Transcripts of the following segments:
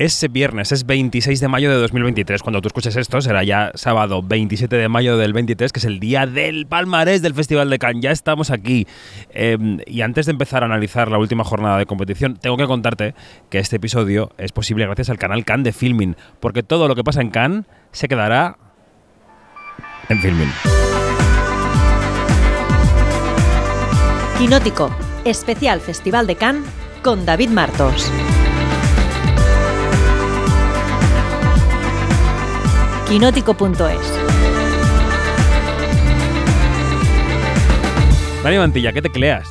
Es viernes, es 26 de mayo de 2023. Cuando tú escuches esto, será ya sábado 27 de mayo del 23, que es el día del palmarés del Festival de Cannes. Ya estamos aquí. Em, y antes de empezar a analizar la última jornada de competición, tengo que contarte que este episodio es posible gracias al canal Cannes de Filming, porque todo lo que pasa en Cannes se quedará en Filming. Quinótico, especial Festival de Cannes con David Martos. quinótico.es. Dani Mantilla, ¿qué tecleas?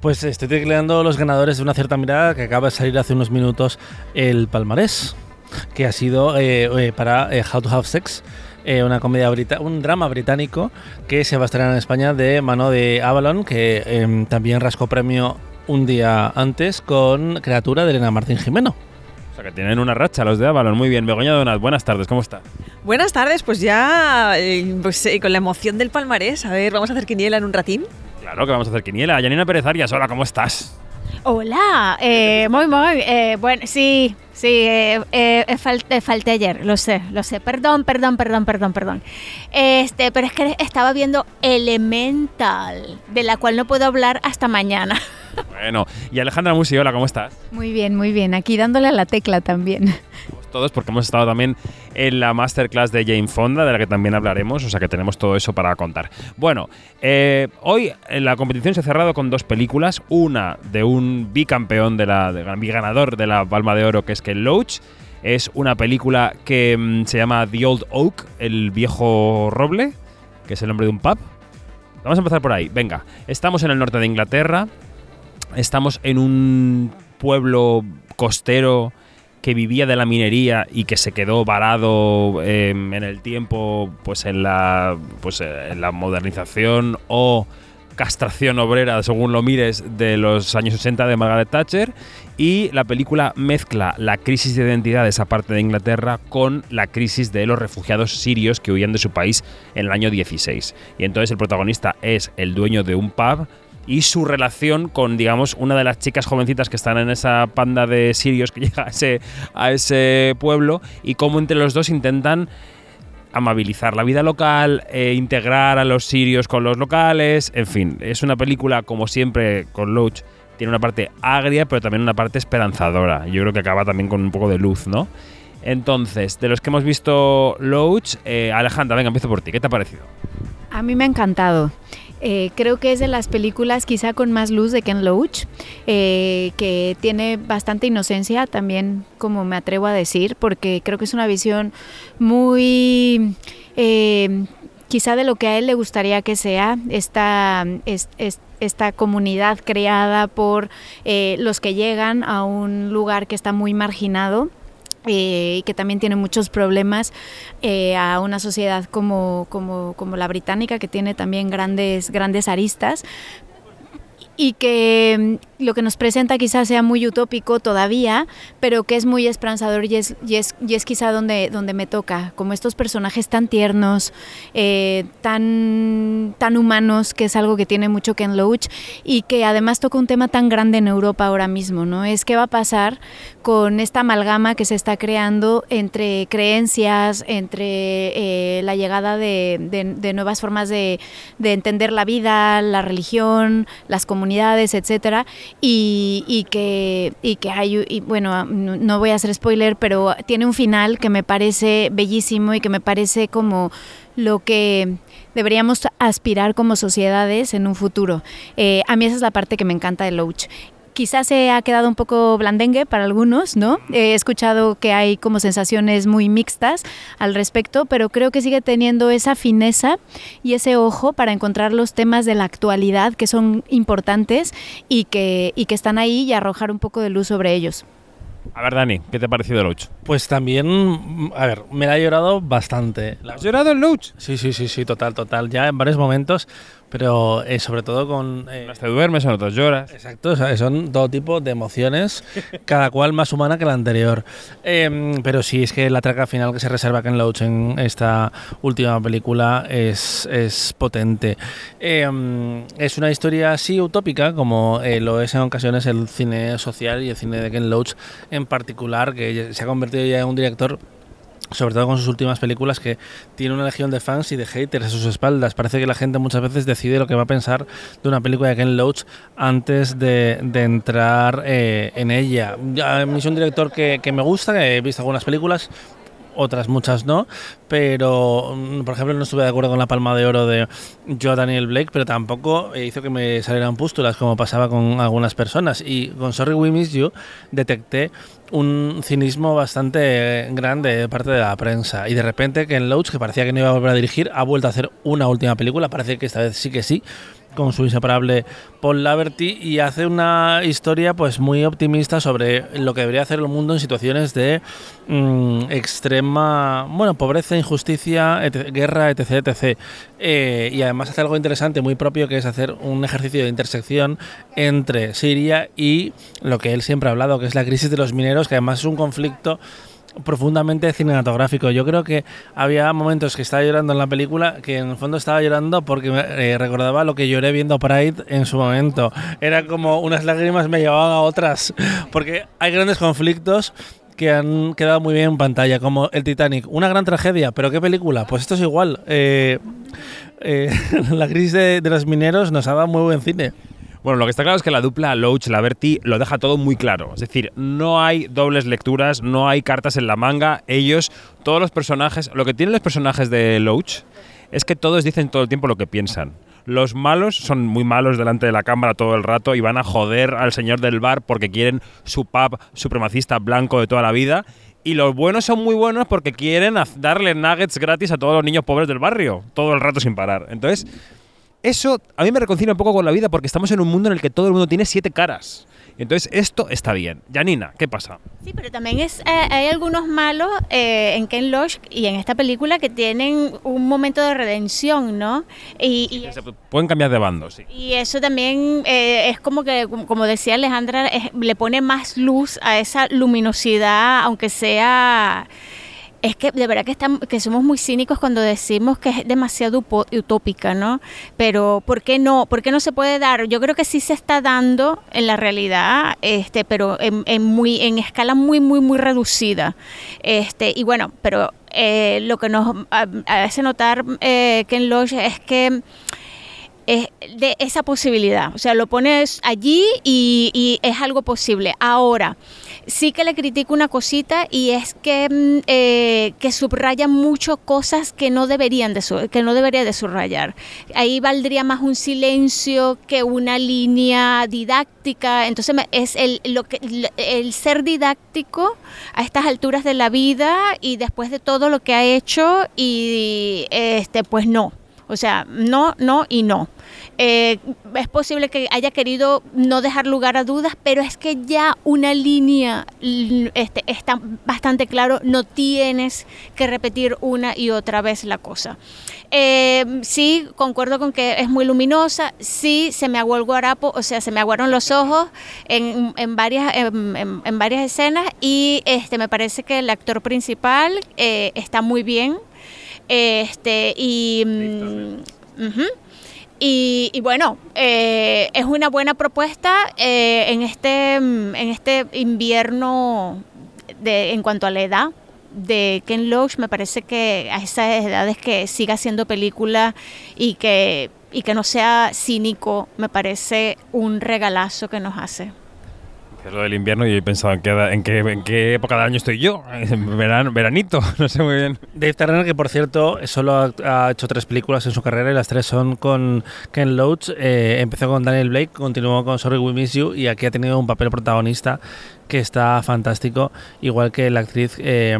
Pues estoy tecleando los ganadores de una cierta mirada que acaba de salir hace unos minutos el palmarés, que ha sido eh, eh, para eh, How to Have Sex, una comedia un drama británico que se va a estrenar en España de mano de Avalon, que em, también rascó premio un día antes con Criatura de Elena Martín Jimeno. O sea que tienen una racha los de Avalon. Muy bien, Begoña Donat, buenas tardes, ¿cómo está? Buenas tardes, pues ya eh, pues, eh, con la emoción del palmarés. A ver, vamos a hacer quiniela en un ratín. Claro que vamos a hacer quiniela. Yanina Pérez Arias, hola, ¿cómo estás? Hola, eh, muy, muy, bueno, sí, sí, falté ayer, lo sé, lo sé, perdón, perdón, perdón, perdón, perdón. Este, pero es que estaba viendo Elemental, de la cual no puedo hablar hasta mañana. Bueno, y Alejandra Musi, hola, ¿cómo estás? Muy bien, muy bien, aquí dándole a la tecla también todos porque hemos estado también en la masterclass de Jane Fonda, de la que también hablaremos, o sea que tenemos todo eso para contar. Bueno, eh, hoy la competición se ha cerrado con dos películas, una de un bicampeón, de la, de, biganador de la Palma de Oro, que es Ken Loach, es una película que mm, se llama The Old Oak, el viejo roble, que es el nombre de un pub. Vamos a empezar por ahí. Venga, estamos en el norte de Inglaterra, estamos en un pueblo costero que vivía de la minería y que se quedó varado em, en el tiempo pues en la pues eh, en la modernización o castración obrera, según lo mires, de los años 80 de Margaret Thatcher. Y la película mezcla la crisis de identidad de esa parte de Inglaterra con la crisis de los refugiados sirios que huían de su país en el año 16. Y entonces el protagonista es el dueño de un pub y su relación con, digamos, una de las chicas jovencitas que están en esa panda de sirios que llega a ese, pueblo y cómo entre los dos intentan amabilizar la vida local, e integrar a los sirios con los locales, en fin, es una película como siempre con Loach, tiene una parte agria pero también una parte esperanzadora, yo creo que acaba también con un poco de luz, ¿no? Entonces, de los que hemos visto Loach, eh, Alejandra, venga, empiezo por ti, ¿qué te ha parecido? A mí me ha encantado. Eh, creo que es de las películas quizá con más luz de Ken Loach, eh, que tiene bastante inocencia también, como me atrevo a decir, porque creo que es una visión muy... Eh, quizá de lo que a él le gustaría que sea esta, esta comunidad creada por los que llegan a un lugar que está muy marginado eh, y que también tiene muchos problemas eh, a una sociedad como, como, como, la británica, que tiene también grandes, grandes aristas, y que lo que nos presenta quizás sea muy utópico todavía, pero que es muy esperanzador y es, y es, y es quizá donde, donde me toca, como estos personajes tan tiernos, eh, tan, tan humanos, que es algo que tiene mucho Ken Loach, y que además toca un tema tan grande en Europa ahora mismo, ¿no? Es qué va a pasar con esta amalgama que se está creando entre creencias, entre eh, la llegada de, de, nuevas formas de, de entender la vida, la religión, las comunidades, etcétera, y, que, y que hay, y bueno, no voy a hacer spoiler, pero tiene un final que me parece bellísimo y que me parece como lo que deberíamos aspirar como sociedades en un futuro. Eh, a mí esa es la parte que me encanta de Loach quizás se ha quedado un poco blandengue para algunos, ¿no? He escuchado que hay como sensaciones muy mixtas al respecto, pero creo que sigue teniendo esa fineza y ese ojo para encontrar los temas de la actualidad que son importantes y que, y que están ahí y arrojar un poco de luz sobre ellos. A ver, Dani, ¿qué te ha parecido Loach? Pues también, a ver, me la ha llorado bastante. ¿Has llorado en Loach? Sí, sí, sí, sí, total, total. Ya en varios momentos pero eh, sobre todo con... eh, Unas te duermes, en otras lloras. Exacto, o sea, son todo tipo de emociones, cada cual más humana que la anterior. Em, pero sí, es que la traca final que se reserva Ken Loach en esta última película es, es potente. Em, es una historia así utópica, como eh, lo es en ocasiones el cine social y el cine de Ken Loach en particular, que se ha convertido ya en un director sobre todo con sus últimas películas, que tiene una legión de fans y de haters a sus espaldas. Parece que la gente muchas veces decide lo que va a pensar de una película de Ken Loach antes de, entrar eh, en ella. A es un director que, que me gusta, he visto algunas películas, otras muchas no, pero mm, por ejemplo no estuve de acuerdo con la palma de oro de Joe Daniel Blake, pero tampoco eh, hizo que me salieran pústulas como pasaba con algunas personas. Y con Sorry We Miss You detecté un cinismo bastante grande de parte de la prensa. Y de repente Ken Loach, que parecía que no iba a volver a dirigir, ha vuelto a hacer una última película, parece que esta vez sí que sí con su inseparable Paul Laverty y hace una historia pues muy optimista sobre lo que debería hacer el mundo en situaciones de mm, extrema bueno pobreza injusticia etc- guerra etc etc Eh, y además hace algo interesante muy propio que es hacer un ejercicio de intersección entre Siria y lo que él siempre ha hablado que es la crisis de los mineros que además es un conflicto profundamente cinematográfico. Yo creo que había momentos que estaba llorando en la película que en el fondo estaba llorando porque eh, recordaba lo que lloré viendo Pride en su momento. Era como unas lágrimas me llevaban a otras porque hay grandes conflictos que han quedado muy bien en pantalla, como el Titanic. Una gran tragedia, pero ¿qué película? Pues esto es igual. Eh, eh, la crisis de, de los mineros nos ha dado muy buen cine. Bueno, lo que está claro es que la dupla Loach-Laverty lo deja todo muy claro. Es decir, no hay dobles lecturas, no hay cartas en la manga. Ellos, todos los personajes, lo que tienen los personajes de Loach es que todos dicen todo el tiempo lo que piensan. Los malos son muy malos delante de la cámara todo el rato y van a joder al señor del bar porque quieren su pub supremacista blanco de toda la vida. Y los buenos son muy buenos porque quieren darle nuggets gratis a todos los niños pobres del barrio, todo el rato sin parar. Entonces, eso a mí me reconcilia un poco con la vida porque estamos en un mundo en el que todo el mundo tiene siete caras. Entonces, esto está bien. Janina, ¿qué pasa? Sí, pero también es, eh, hay algunos malos eh, en Ken Loach y en esta película que tienen un momento de redención, ¿no? Y, y Se pueden cambiar de bando, sí. Y eso también eh, es como que, como- como decía Alejandra, es- le pone más luz a esa luminosidad, aunque sea... Es que de verdad que, estamos, que somos muy cínicos cuando decimos que es demasiado utópica, ¿no? Pero ¿por qué no? ¿Por qué no se puede dar? Yo creo que sí se está dando en la realidad, este, pero en, muy, en escala muy, muy, muy reducida. Este, y bueno, pero eh, lo que nos hace notar eh, Ken es que es de esa posibilidad. O sea, lo pones allí y es algo posible. Ahora, sí que le critico una cosita y es que, mm, eh, que subraya mucho cosas que no deberían de que no debería de subrayar. Ahí valdría más un silencio que una línea didáctica. Entonces es el, lo que, el ser didáctico a estas alturas de la vida y después de todo lo que ha hecho y este pues no. O sea, no, no y no. Eh, es posible que haya querido no dejar lugar a dudas, pero es que ya una línea este, está bastante claro, no tienes que repetir una y otra vez la cosa. Eh, sí, concuerdo con que es muy luminosa, sí, se me aguó el guarapo, o sea, se me aguaron los ojos en, en varias, en, en- en varias escenas y este, me parece que el actor principal eh, está muy bien. Este, y. mm. Y, y bueno, eh, es una buena propuesta eh, en, este, mm, en este invierno de, en cuanto a la edad de Ken Loach. Me parece que a esas edades que siga haciendo película y que, y que no sea cínico, me parece un regalazo que nos hace. Es lo del invierno y he pensado en qué, en qué, en qué época del año estoy yo. Verano, veranito, no sé muy bien. Dave Turner, que por cierto solo ha, ha hecho tres películas en su carrera y las tres son con Ken Loach. Eh, empezó con Daniel Blake, continuó con Sorry We Miss You y aquí ha tenido un papel protagonista que está fantástico, igual que la actriz, eh,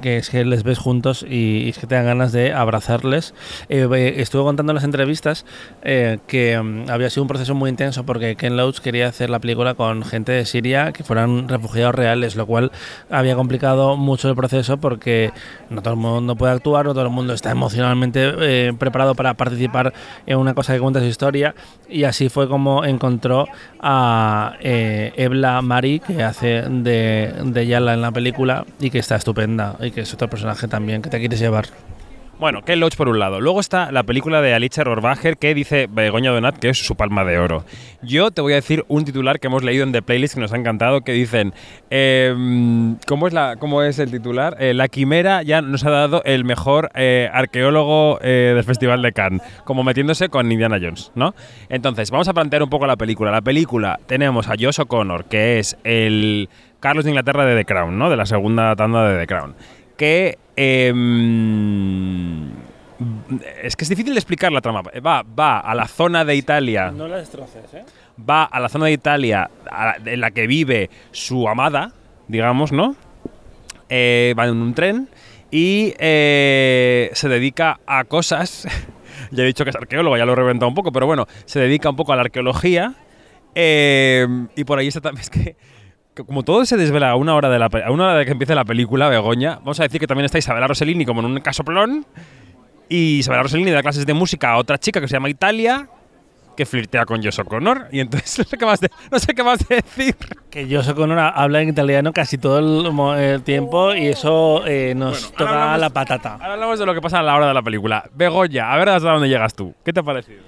que- es que les ves juntos y, y es que te dan ganas de abrazarles. Eh, estuve contando en las entrevistas eh, que mm, había sido un proceso muy intenso porque Ken Loach quería hacer la película con gente de Siria que fueran refugiados reales, lo cual había complicado mucho el proceso porque no todo el mundo puede actuar, no todo el mundo está emocionalmente eh, preparado para participar en una cosa que cuenta su historia y así fue como encontró a eh, Ebla Mari que hace de, de Yala en la película y que está estupenda y que es otro personaje también que te quieres llevar. Bueno, Ken Loach por un lado. Luego está la película de Alicia Rohrwacher que dice Begoña Donat que es su palma de oro. Yo te voy a decir un titular que hemos leído en The Playlist que nos ha encantado que dicen em, ¿cómo, es la, ¿Cómo es el titular? Eh, la Quimera ya nos ha dado el mejor eh, arqueólogo eh, del Festival de Cannes, como metiéndose con Indiana Jones, ¿no? Entonces, vamos a plantear un poco la película. La película tenemos a Josh O'Connor, que es el Carlos de Inglaterra de The Crown, ¿no? De la segunda tanda de The Crown que em, es que es difícil de explicar la trama. Va, va a la zona de Italia, No la destroces, ¿eh? va a la zona de Italia a- en la que vive su amada, digamos, ¿no? Eh, va en un tren y eh, se dedica a cosas. ya he dicho que es arqueólogo, ya lo he reventado un poco, pero bueno, se dedica un poco a la arqueología. eh, y por ahí está también. Es que como todo se desvela a una hora de la a una hora de que empiece la película, Begoña, vamos a decir que también está Isabela Rossellini como en un casoplón. Y Isabela Rossellini da clases de música a otra chica que se llama Italia, que flirtea con Josh O'Connor. Y entonces no sé qué más, de- no sé qué más decir. Que Josh O'Connor habla en italiano casi todo el, tiempo y eso eh, nos Bueno, toca hablamos- la patata. Ahora hablamos de lo que pasa a la hora de la película. Begoña, a ver hasta dónde llegas tú. ¿Qué te ha parecido?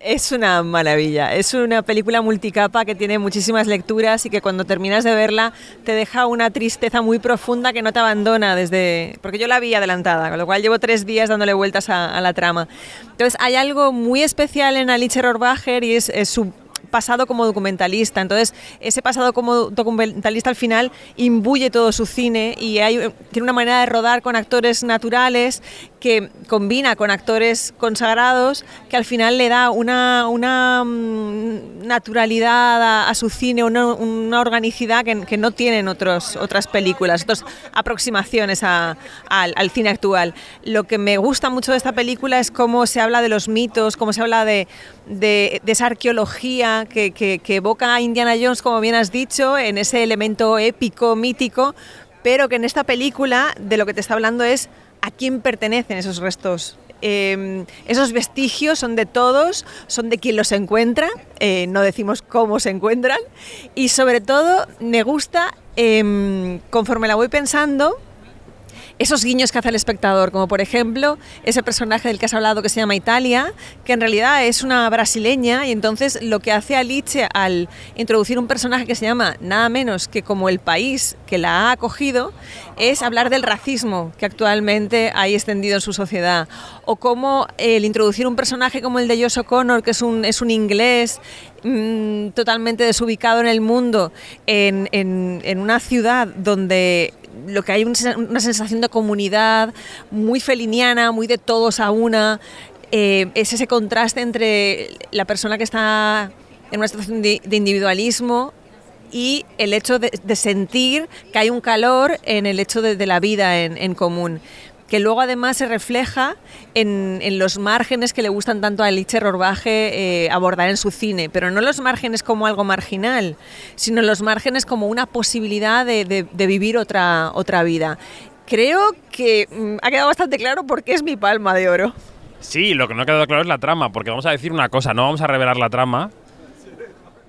Es una maravilla. Es una película multicapa que tiene muchísimas lecturas y que cuando terminas de verla te deja una tristeza muy profunda que no te abandona desde. Porque yo la vi adelantada, con lo cual llevo tres días dándole vueltas a, la trama. Entonces hay algo muy especial en Alice Rohrwacher y es su pasado como documentalista. Entonces, ese pasado como documentalista al final imbuye todo su cine y hay, tiene una manera de rodar con actores naturales que combina con actores consagrados que al final le da una, una mm, naturalidad a, su cine, una, una organicidad que, que no tienen otros, otras películas, otras aproximaciones al, al cine actual. Lo que me gusta mucho de esta película es cómo se habla de los mitos, cómo se habla de, de- esa arqueología que, evoca a Indiana Jones, como bien has dicho, en ese elemento épico, mítico, pero que en esta película de lo que te está hablando es a quién pertenecen esos restos. Eh, esos vestigios son de todos, son de quien los encuentra, eh, no decimos cómo se encuentran, y sobre todo me gusta, eh, conforme la voy pensando, esos guiños que hace el espectador, como por ejemplo ese personaje del que has hablado que se llama Italia, que en realidad es una brasileña y entonces lo que hace Alice al introducir un personaje que se llama nada menos que como el país que la ha acogido, es hablar del racismo que actualmente hay extendido en su sociedad, o como el introducir un personaje como el de Josh O'Connor, que es un, es un inglés mm, totalmente desubicado en el mundo, en- en una ciudad donde lo que hay una sensación de comunidad muy feliniana, muy de todos a una, eh, es ese contraste entre la persona que está en una situación de, de individualismo y el hecho de, sentir que hay un calor en el hecho de, de la vida en, en común que luego además se refleja en, en los márgenes que le gustan tanto a Alice Rohrwache eh, abordar en su cine, pero no los márgenes como algo marginal, sino los márgenes como una posibilidad de, de- de vivir otra, otra vida. Creo que mm, ha quedado bastante claro por qué es mi palma de oro. Sí, lo que no ha quedado claro es la trama, porque vamos a decir una cosa, no vamos a revelar la trama,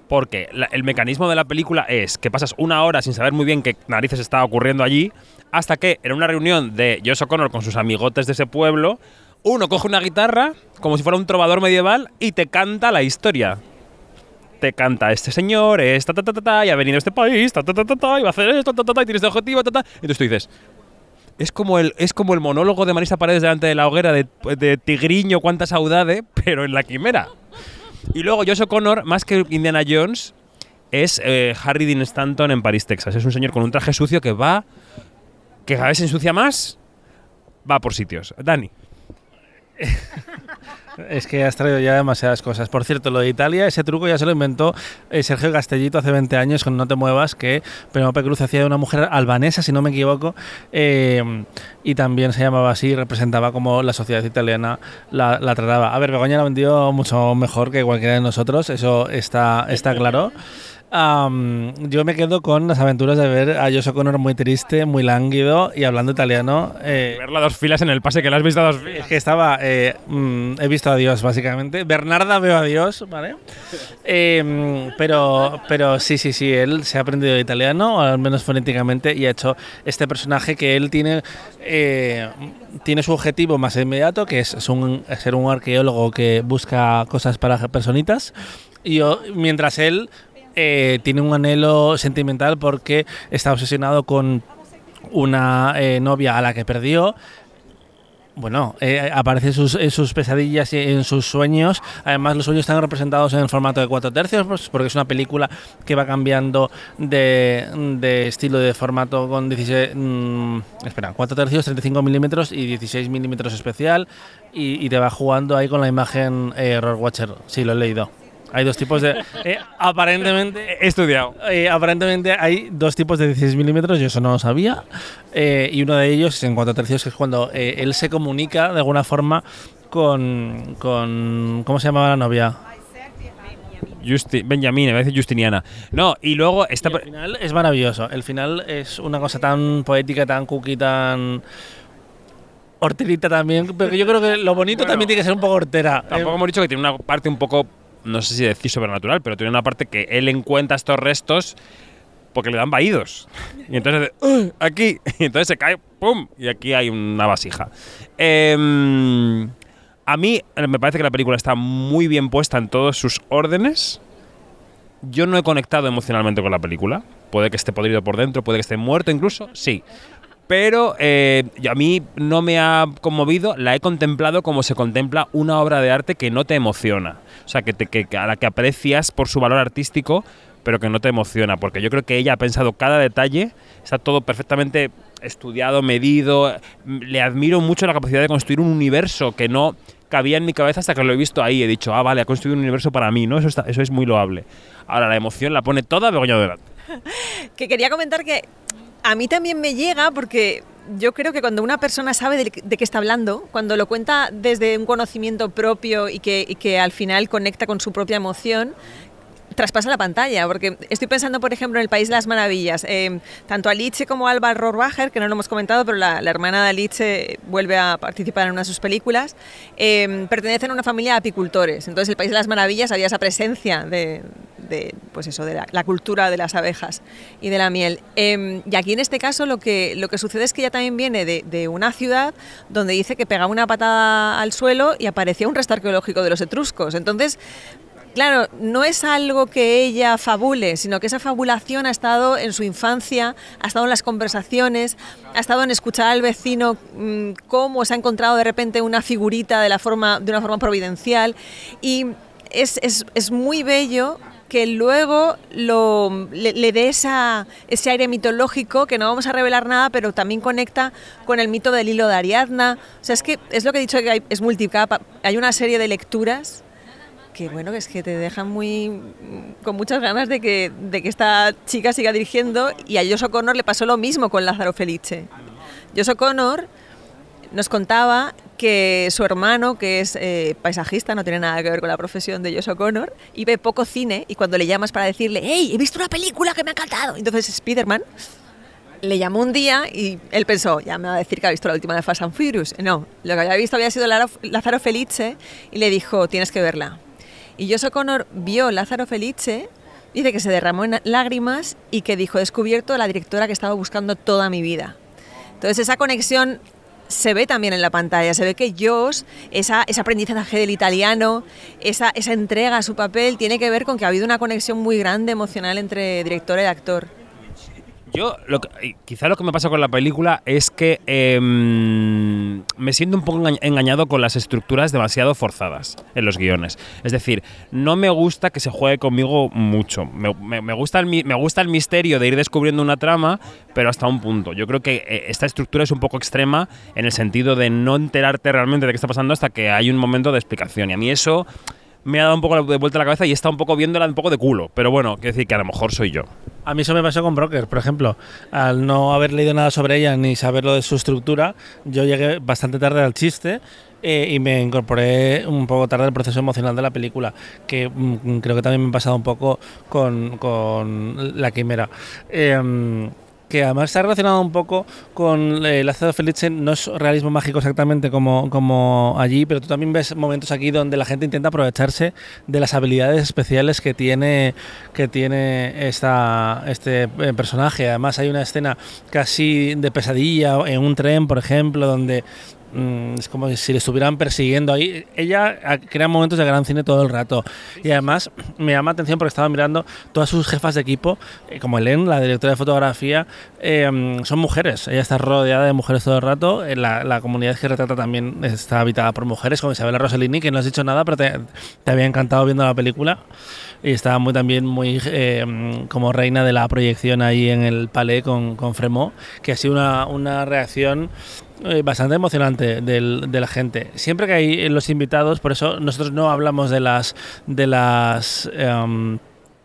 porque la- el mecanismo de la película es que pasas una hora sin saber muy bien qué narices está ocurriendo allí, hasta que en una reunión de Josh O'Connor con sus amigotes de ese pueblo, uno coge una guitarra, como si fuera un trovador medieval, y te canta la historia. Te canta este señor, es ta ta ta ta, ta, y ha venido a este país, ta ta ta ta, ta, y va a hacer esto, ta ta ta, y tiene este objetivo, ta ta. Entonces tú dices, es como el, es como el monólogo de Marisa Paredes delante de la hoguera de, de Tigriño, cuánta saudade, pero en la quimera. Y luego Josh O'Connor, más que Indiana Jones, es eh, Harry Dean Stanton en París, Texas. Es un señor con un traje sucio que va, que cada vez se ensucia más, va por sitios. Dani. Es que has traído ya demasiadas cosas. Por cierto, lo de Italia, ese truco ya se lo inventó eh, Sergio Castellito hace 20 años con No te muevas, que Penélope Cruz hacía de una mujer albanesa, si no me equivoco, eh, y también se llamaba así, representaba como la sociedad italiana la, trataba. A ver, Begoña la vendió mucho mejor que cualquiera de nosotros, eso está claro. Am, yo me quedo con las aventuras de ver a Josh O'Connor muy triste, muy lánguido y hablando italiano. eh, Verla dos filas en el pase que la has visto a dos es filas. que estaba. eh, mm, he visto a Dios, básicamente. Bernarda veo a Dios, ¿vale? Eh, pero, pero sí, sí, sí. Él se ha aprendido italiano, o al menos fonéticamente, y ha hecho este personaje que él tiene. eh, tiene su objetivo más inmediato, que es, es un- es ser un arqueólogo que busca cosas para personitas. Y yo- mientras él eh, tiene un anhelo sentimental porque está obsesionado con una eh, novia a la que perdió. Bueno, eh, aparece sus, en sus pesadillas y en sus sueños. Además, los sueños están representados en el formato de cuatro tercios, pues, porque es una película que va cambiando de, de estilo de formato con 16. mm, espera, 4 tercios, 35 milímetros y 16 milímetros especial. Y, te va jugando ahí con la imagen eh, Error Watcher. Sí, lo he leído. Hay dos tipos de. eh, aparentemente. He estudiado. Eh, aparentemente hay dos tipos de 16 milímetros, yo eso no lo sabía. Eh, y uno de ellos es en 4 tercios, que es cuando eh, él se comunica de alguna forma con, con. ¿Cómo se llamaba la novia? Justi Benjamin, a veces Justiniana. No, y luego esta. Y el final es maravilloso. El final es una cosa tan poética, tan cookie, tan. Horterita también. Pero yo creo que lo bonito Bueno, también tiene que ser un poco hortera. Tampoco Eh, hemos dicho que tiene una parte un poco, no sé si decir sobrenatural, pero tiene una parte que él encuentra estos restos porque le dan vaídos. Y entonces, "Ugh, aquí, y entonces se cae, ¡pum! Y aquí hay una vasija. Em, a mí eh, me parece que la película está muy bien puesta en todos sus órdenes. Yo no he conectado emocionalmente con la película. Puede que esté podrido por dentro, puede que esté muerto incluso, sí. Pero eh, a mí no me ha conmovido, la he contemplado como se contempla una obra de arte que no te emociona. O sea, que, a la que aprecias por su valor artístico, pero que no te emociona. Porque yo creo que ella ha pensado cada detalle, está todo perfectamente estudiado, medido. Le admiro mucho la capacidad de construir un universo que no cabía en mi cabeza hasta que lo he visto ahí. He dicho, ah, vale, ha construido un universo para mí, ¿no? Eso, eso es muy loable. Ahora, la emoción la pone toda Begoña Delante. Que quería comentar que a mí también me llega porque yo creo que cuando una persona sabe de, qué está hablando, cuando lo cuenta desde un conocimiento propio y que, al final conecta con su propia emoción, traspasa la pantalla, porque estoy pensando, por ejemplo, en El País de las Maravillas. Eh, tanto Alice como Alba Rohrwacher, que no lo hemos comentado, pero la, la hermana de Alice vuelve a participar en una de sus películas, eh, pertenecen a una familia de apicultores. Entonces, El País de las Maravillas había esa presencia de, de, pues eso, de la, cultura de las abejas y de la miel. Eh, y aquí, en este caso, lo que, lo que sucede es que ella también viene de, de una ciudad donde dice que pegaba una patada al suelo y aparecía un resto arqueológico de los etruscos. Entonces, Claro, no es algo que ella fabule, sino que esa fabulación ha estado en su infancia, ha estado en las conversaciones, ha estado en escuchar al vecino mm, cómo se ha encontrado de repente una figurita de, la forma, de una forma providencial. Y es, es- es muy bello que luego lo, le, le dé esa, ese aire mitológico, que no vamos a revelar nada, pero también conecta con el mito del hilo de Ariadna. O sea, es que es lo que he dicho, que hay- es multicapa. Hay una serie de lecturas que bueno, es que te dejan muy con muchas ganas de que, de que esta chica siga dirigiendo y a Josh O'Connor le pasó lo mismo con Lázaro Felice. Josh O'Connor nos contaba que su hermano, que es eh, paisajista, no tiene nada que ver con la profesión de Josh O'Connor, y ve poco cine y cuando le llamas para decirle, hey, he visto una película que me ha encantado, entonces Spiderman le llamó un día y él pensó, ya me va a decir que ha visto la última de Fast and Furious. No, lo que había visto había sido Lázaro Felice y le dijo, tienes que verla. Y Josh O'Connor vio Lázaro Felice, dice que se derramó en lágrimas y que dijo, he descubierto la directora que he estado buscando toda mi vida. Entonces esa conexión se ve también en la pantalla, se ve que Josh, esa, ese aprendizaje del italiano, esa, esa entrega a su papel, tiene que ver con que ha habido una conexión muy grande emocional entre director y actor. Yo, lo que- quizá lo que me pasa con la película es que em, me siento un poco engañ- engañado con las estructuras demasiado forzadas en los guiones. Es decir, no me gusta que se juegue conmigo mucho. Me, me- me gusta, el, me gusta el misterio de ir descubriendo una trama, pero hasta un punto. Yo creo que eh, esta estructura es un poco extrema en el sentido de no enterarte realmente de qué está pasando hasta que hay un momento de explicación. Y a mí eso me ha dado un poco de vuelta la cabeza y está un poco viéndola un poco de culo. Pero bueno, quiero decir que a lo mejor soy yo. A mí eso me pasó con Broker, por ejemplo. Al no haber leído nada sobre ella ni saber lo de su estructura, yo llegué bastante tarde al chiste eh, y me incorporé un poco tarde al proceso emocional de la película, que mm, creo que también me ha pasado un poco con, con La Quimera. Eh, que además está relacionado un poco con eh, el ácido Felice, no es realismo mágico exactamente como, como allí, pero tú también ves momentos aquí donde la gente intenta aprovecharse de las habilidades especiales que tiene, que tiene esta, este eh, personaje. Además hay una escena casi de pesadilla en un tren, por ejemplo, donde mm, es como si le estuvieran persiguiendo ahí. Ella ah, crea momentos de gran cine todo el rato. Y además me llama la atención porque estaba mirando todas sus jefas de equipo, eh, como Helen, la directora de fotografía, eh, mm, son mujeres. Ella está rodeada de mujeres todo el rato. Eh, La, la comunidad que retrata también está habitada por mujeres, como Isabella Rossellini, que no has dicho nada, pero te, había encantado viendo la película. Y estaba muy también muy mm, como reina de la proyección ahí en el palais con, con Fremont, que ha sido una, una reacción bastante emocionante del- de la gente. Siempre que hay eh, los invitados, por eso nosotros no hablamos de las de las em,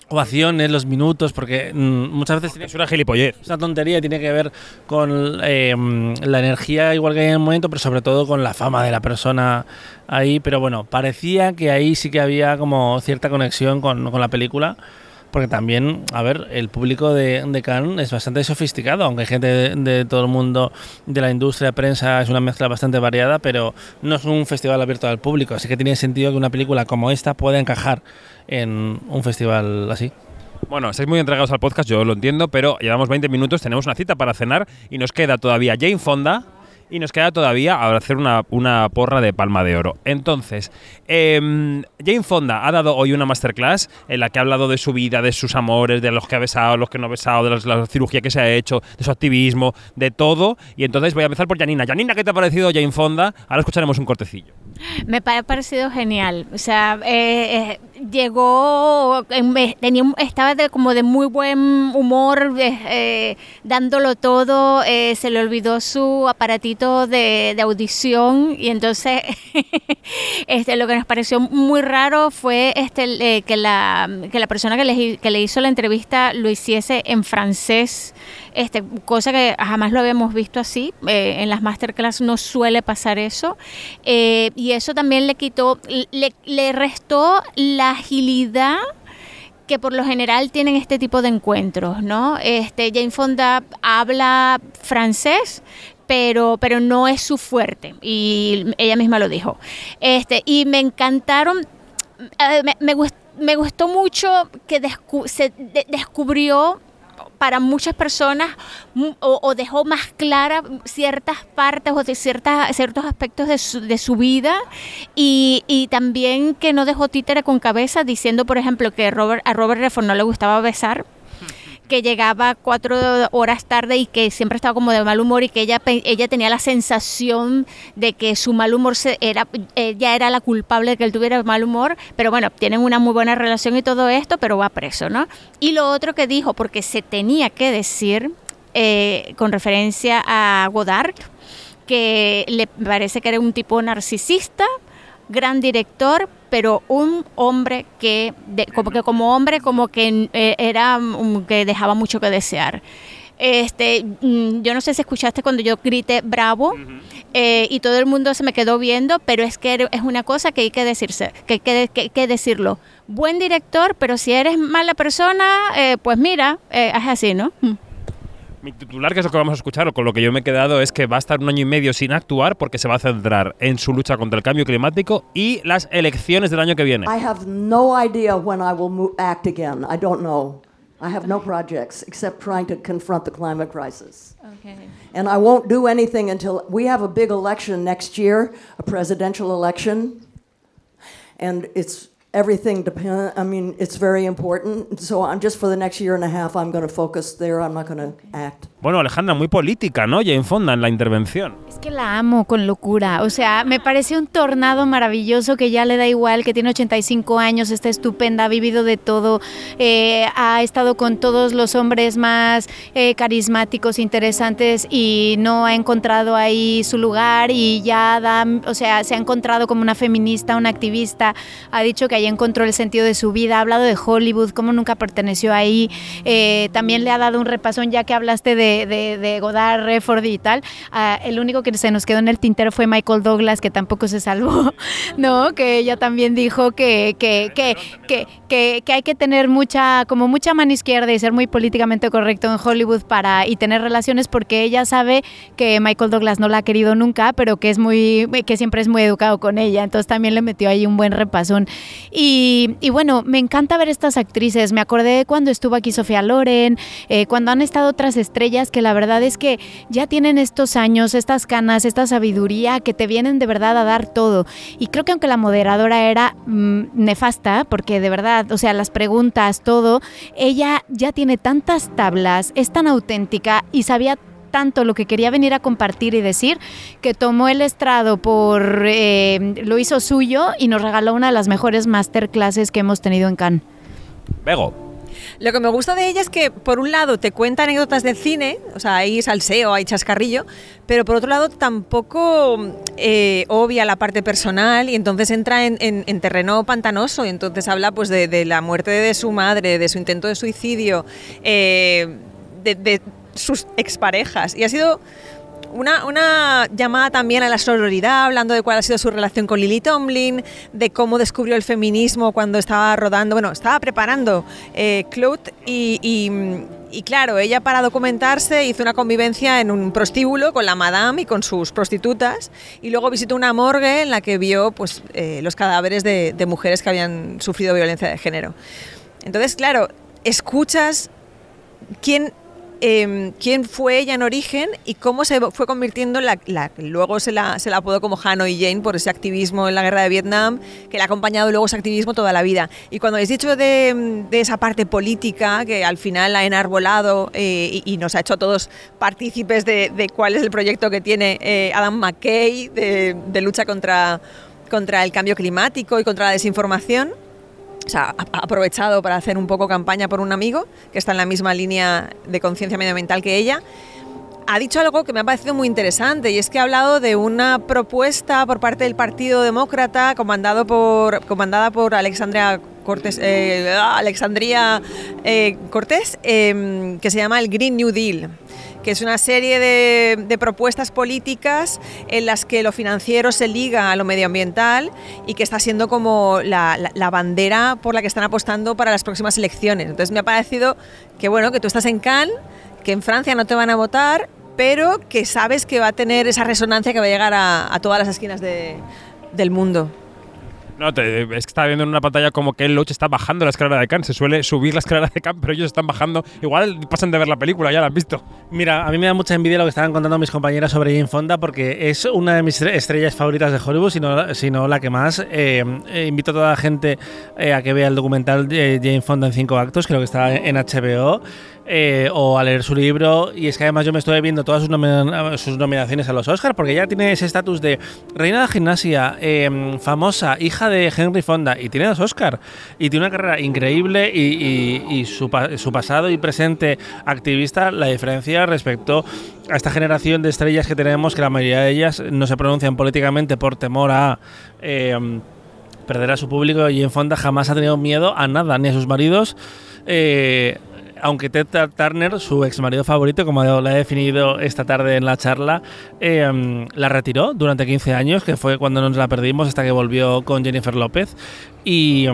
ovaciones, los minutos, porque mm, muchas veces tiene Es una gilipollez. es una tontería, tiene que ver con eh, la energía igual que hay en el momento, pero sobre todo con la fama de la persona ahí. Pero bueno, parecía que ahí sí que había como cierta conexión con, con la película. Porque también, a ver, el público de, Cannes es bastante sofisticado, aunque hay gente de, de todo el mundo de la industria, prensa, es una mezcla bastante variada, pero no es un festival abierto al público. Así que tiene sentido que una película como esta pueda encajar en un festival así. Bueno, estáis muy entregados al podcast, yo lo entiendo, pero llevamos 20 minutos, tenemos una cita para cenar y nos queda todavía Jane Fonda y nos queda todavía hacer una, una porra de palma de oro. Entonces, em, Jane Fonda ha dado hoy una masterclass en la que ha hablado de su vida, de sus amores, de los que ha besado, los que no ha besado, de las- la cirugía que se ha hecho, de su activismo, de todo. Y entonces voy a empezar por Janina. Janina, ¿qué te ha parecido Jane Fonda? Ahora escucharemos un cortecillo. Me ha parecido genial. O sea, eh, eh, llegó, me- tenía, estaba de, como de muy buen humor, eh, eh, dándolo todo. eh, se le olvidó su aparatito de, de audición y entonces este, lo que nos pareció muy raro fue este, eh, que, la, que la persona que le, que le hizo la entrevista lo hiciese en francés. Este, cosa que jamás lo habíamos visto así. eh, en las masterclass no suele pasar eso. Eh, y eso también le quitó, le, le restó la agilidad que por lo general tienen este tipo de encuentros, ¿no? Este, Jane Fonda habla francés, pero, pero no es su fuerte, y ella misma lo dijo. Este, y me encantaron, eh, me, me gust- me gustó mucho que descu- se de- descubrió para muchas personas o, o dejó más clara ciertas partes o de ciertas, ciertos aspectos de su, de su vida. Y, y también que no dejó títere con cabeza diciendo, por ejemplo, que Robert, a Robert Redford no le gustaba besar que llegaba cuatro horas tarde y que siempre estaba como de mal humor y que ella, ella tenía la sensación de que su mal humor se era, ella era la culpable de que él tuviera mal humor, pero bueno, tienen una muy buena relación y todo esto, pero va preso, ¿no? Y lo otro que dijo, porque se tenía que decir eh, con referencia a Godard, que le parece que era un tipo narcisista, gran director, pero un hombre que, de- como que como hombre, como que eh, era um, que dejaba mucho que desear. Este, mm, yo no sé si escuchaste cuando yo grité bravo eh, y todo el mundo se me quedó viendo, pero es que era- es una cosa que hay que decirse, que hay que, que- que decirlo. Buen director, pero si eres mala persona, eh, pues mira, eh, es así, ¿no? Mm. Mi titular, que es lo que vamos a escuchar, o con lo que yo me he quedado, es que va a estar un año y medio sin actuar porque se va a centrar en su lucha contra el cambio climático y las elecciones del año que viene. I have no idea when I will act again. I don't know. I have no projects except trying to confront the climate crisis. And I won't do anything until we have a big election next year, a presidential election. And it's everything depends. I mean, it's very important. So I'm just for the next year and a half, I'm going to focus there. I'm not going to act. Bueno, Alejandra, muy política, ¿no? Jane Fonda en la intervención. Es que la amo con locura. O sea, me parece un tornado maravilloso que ya le da igual, que tiene 85 años, está estupenda, ha vivido de todo, eh, ha estado con todos los hombres más eh, carismáticos, interesantes y no ha encontrado ahí su lugar y ya da, o sea, se ha encontrado como una feminista, una activista, ha dicho que encontró el sentido de su vida, ha hablado de Hollywood, cómo nunca perteneció ahí, eh, también le ha dado un repasón ya que hablaste de de, Godard, Redford y tal, uh, el único que se nos quedó en el tintero fue Michael Douglas, que tampoco se salvó, ¿no? Que ella también dijo que, que, que, que, que hay que tener mucha, como mucha mano izquierda y ser muy políticamente correcto en Hollywood para, y tener relaciones porque ella sabe que Michael Douglas no la ha querido nunca, pero que es muy, que siempre es muy educado con ella, entonces también le metió ahí un buen repasón. Y, bueno, me encanta ver estas actrices, me acordé cuando estuvo aquí Sofía Loren, eh, cuando han estado otras estrellas que la verdad es que ya tienen estos años, estas canas, esta sabiduría que te vienen de verdad a dar todo. Y creo que aunque la moderadora era mmm, nefasta, porque de verdad, o sea, las preguntas, todo, ella ya tiene tantas tablas, es tan auténtica y sabía tanto lo que quería venir a compartir y decir que tomó el estrado por eh, lo hizo suyo y nos regaló una de las mejores masterclasses que hemos tenido en Cannes. Bego. Lo que me gusta de ella es que, por un lado, te cuenta anécdotas del cine, o sea, hay salseo, hay chascarrillo, pero por otro lado, tampoco eh, obvia la parte personal y entonces entra en, en, en terreno pantanoso y entonces habla pues de, de, la muerte de su madre, de su intento de suicidio, eh, de, de sus exparejas. Y ha sido una, una, llamada también a la sororidad, hablando de cuál ha sido su relación con Lily Tomlin, de cómo descubrió el feminismo cuando estaba rodando, bueno, estaba preparando eh, Clout y, y, y, claro, ella para documentarse hizo una convivencia en un prostíbulo con la madame y con sus prostitutas y luego visitó una morgue en la que vio pues, eh, los cadáveres de, de mujeres que habían sufrido violencia de género. Entonces, claro, escuchas quién eh, quién fue ella en origen y cómo se fue convirtiendo en la, la luego se la, apodó como Hanoi Jane por ese activismo en la guerra de Vietnam que le ha acompañado luego ese activismo toda la vida. Y cuando he dicho de, esa parte política que al final ha enarbolado eh, y, nos ha hecho a todos partícipes de, de, cuál es el proyecto que tiene eh, Adam McKay de, de lucha contra, contra el cambio climático y contra la desinformación o sea, ha aprovechado para hacer un poco campaña por un amigo que está en la misma línea de conciencia medioambiental que ella. Ha dicho algo que me ha parecido muy interesante y es que ha hablado de una propuesta por parte del Partido Demócrata comandado por, comandada por Alexandria Cortés, eh, Alexandria eh, Cortés eh, que se llama el Green New Deal que es una serie de, propuestas políticas en las que lo financiero se liga a lo medioambiental y que está siendo como la, bandera por la que están apostando para las próximas elecciones. Entonces me ha parecido que bueno, que tú estás en Cannes, que en Francia no te van a votar, pero que sabes que va a tener esa resonancia que va a llegar a, todas las esquinas de, del mundo. No, te, es que estaba viendo en una pantalla como que el Loach está bajando la escalera de Cannes. Se suele subir la escalera de Cannes, pero ellos están bajando. Igual pasan de ver la película, ya la han visto. Mira, a mí me da mucha envidia lo que estaban contando mis compañeras sobre Jane Fonda, porque es una de mis estrellas favoritas de Hollywood, sino, sino la que más. Eh, eh, invito a toda la gente eh, a que vea el documental Jane Fonda en cinco actos, creo que está en HBO. Eh, o a leer su libro. Y es que además yo me estoy viendo todas sus, nomin sus nominaciones a los Oscars, porque ella tiene ese estatus de reina de gimnasia, eh, famosa, hija de Henry Fonda, y tiene dos Oscars. Y tiene una carrera increíble y, y, y su, su, pasado y presente activista, la diferencia respecto a esta generación de estrellas que tenemos, que la mayoría de ellas no se pronuncian políticamente por temor a... Eh, perder a su público y en Fonda jamás ha tenido miedo a nada, ni a sus maridos. Eh, aunque Ted Turner, su ex marido favorito, como la he definido esta tarde en la charla, eh, la retiró durante 15 años, que fue cuando nos la perdimos hasta que volvió con Jennifer López. Y,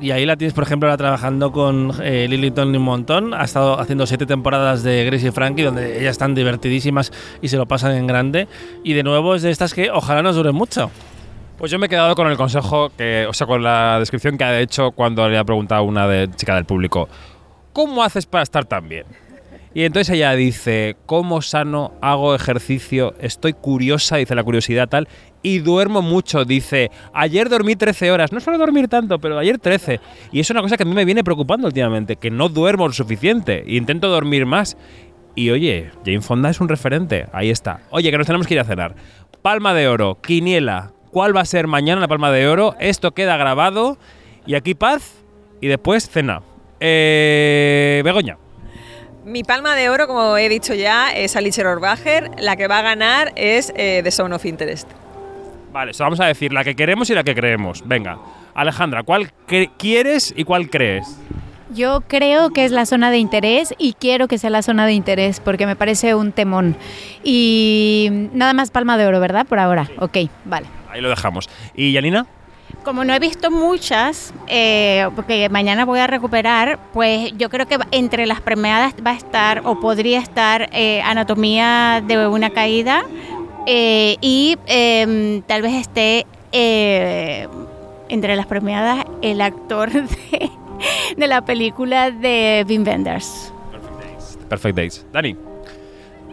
y ahí la tienes, por ejemplo, ahora trabajando con eh, Lily Tomlin un montón. Ha estado haciendo siete temporadas de Gracie y Frankie, donde ellas están divertidísimas y se lo pasan en grande. Y de nuevo es de estas que ojalá nos duren mucho. Pues yo me he quedado con el consejo, que, o sea, con la descripción que ha hecho cuando le ha preguntado una de chica del público. ¿Cómo haces para estar tan bien? Y entonces ella dice, ¿cómo sano? Hago ejercicio, estoy curiosa, dice la curiosidad tal, y duermo mucho, dice, ayer dormí 13 horas, no suelo dormir tanto, pero ayer 13. Y es una cosa que a mí me viene preocupando últimamente, que no duermo lo suficiente, e intento dormir más. Y oye, Jane Fonda es un referente, ahí está. Oye, que nos tenemos que ir a cenar. Palma de Oro, Quiniela, ¿cuál va a ser mañana la Palma de Oro? Esto queda grabado y aquí paz y después cena. Eh, Begoña. Mi palma de oro, como he dicho ya, es Alicia Orbacher. La que va a ganar es eh, The Zone of Interest. Vale, eso vamos a decir la que queremos y la que creemos. Venga, Alejandra, ¿cuál quieres y cuál crees? Yo creo que es la zona de interés y quiero que sea la zona de interés porque me parece un temón. Y nada más palma de oro, ¿verdad? Por ahora. Ok, vale. Ahí lo dejamos. ¿Y Yanina? Como no he visto muchas, eh, porque mañana voy a recuperar, pues yo creo que entre las premiadas va a estar o podría estar eh, Anatomía de una caída eh, y em, tal vez esté entre las premiadas el actor de, de la película de Wim Wenders. Perfect Days. Perfect Days. Dani.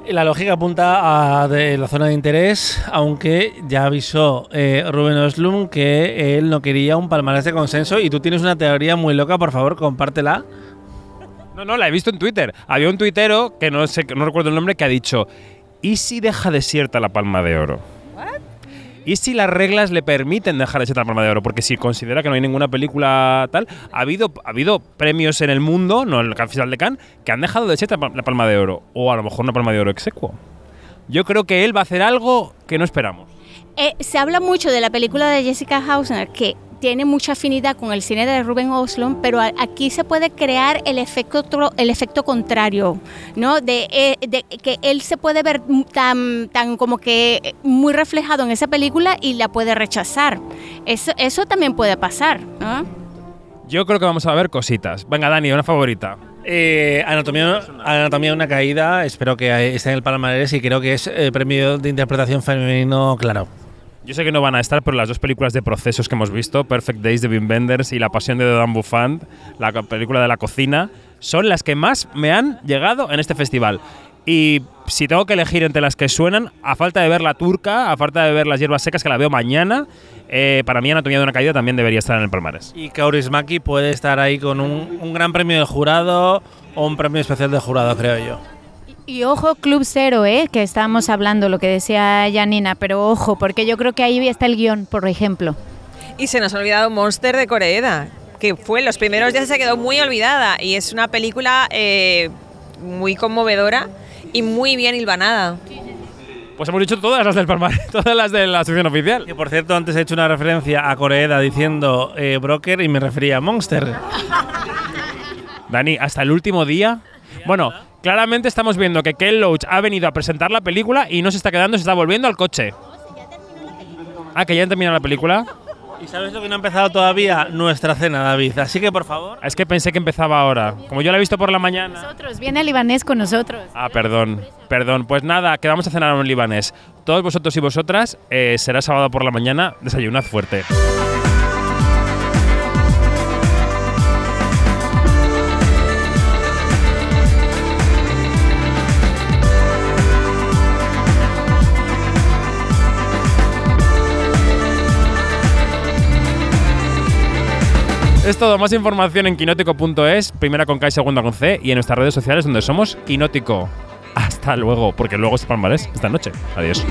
La lógica apunta a de la zona de interés, aunque ya avisó eh, Rubén Oslum que él no quería un palmarés de consenso y tú tienes una teoría muy loca, por favor, compártela. No, no, la he visto en Twitter. Había un tuitero que no sé, no recuerdo el nombre que ha dicho, ¿y si deja desierta la palma de oro? ¿Y si las reglas le permiten dejar de la Palma de Oro? Porque si considera que no hay ninguna película tal, ha habido, ha habido premios en el mundo, no en el Festival de Cannes, que han dejado de ser la Palma de Oro. O a lo mejor una Palma de Oro execuo. Yo creo que él va a hacer algo que no esperamos. Eh, se habla mucho de la película de Jessica Hausner, que tiene mucha afinidad con el cine de Ruben Oslund, pero aquí se puede crear el efecto, el efecto contrario, ¿no? Eh, de, que él se puede ver tan, tan como que muy reflejado en esa película y la puede rechazar. Eso, eso también puede pasar, ¿no? Yo creo que vamos a ver cositas. Venga, Dani, una favorita. Eh, anatomía, anatomía de una caída, espero que esté en el Palmarés y creo que es el premio de interpretación femenino claro. Yo sé que no van a estar, pero las dos películas de procesos que hemos visto, Perfect Days de Wim Wenders y La Pasión de Dan Buffant, la película de la cocina, son las que más me han llegado en este festival. Y si tengo que elegir entre las que suenan, a falta de ver la turca, a falta de ver las hierbas secas, que la veo mañana, eh, para mí Anatomía de una caída también debería estar en el Palmares. Y Kaurismaki puede estar ahí con un, un gran premio del jurado o un premio especial del jurado, creo yo. Y ojo, Club Cero, ¿eh? que estábamos hablando, lo que decía Janina, pero ojo, porque yo creo que ahí está el guion, por ejemplo. Y se nos ha olvidado Monster de Coreeda, que fue en los primeros días se quedó muy olvidada y es una película eh, muy conmovedora y muy bien hilvanada. Pues hemos dicho todas las del Palmar, todas las de la sección oficial. Y por cierto, antes he hecho una referencia a Coreeda diciendo eh, broker y me refería a Monster. Dani, hasta el último día. Bueno, claramente estamos viendo que Ken Loach ha venido a presentar la película y no se está quedando, se está volviendo al coche. Ah, que ya han terminado la película. ¿Y sabes lo que no ha empezado todavía? Nuestra cena, David. Así que, por favor. Es que pensé que empezaba ahora. Como yo la he visto por la mañana. Nosotros, viene el libanés con nosotros. Ah, perdón. Perdón. Pues nada, que vamos a cenar a un libanés. Todos vosotros y vosotras, eh, será sábado por la mañana, desayunad fuerte. Es todo, más información en quinótico.es, primera con K y segunda con C, y en nuestras redes sociales donde somos Quinótico. Hasta luego, porque luego es Palmarés esta noche. Adiós.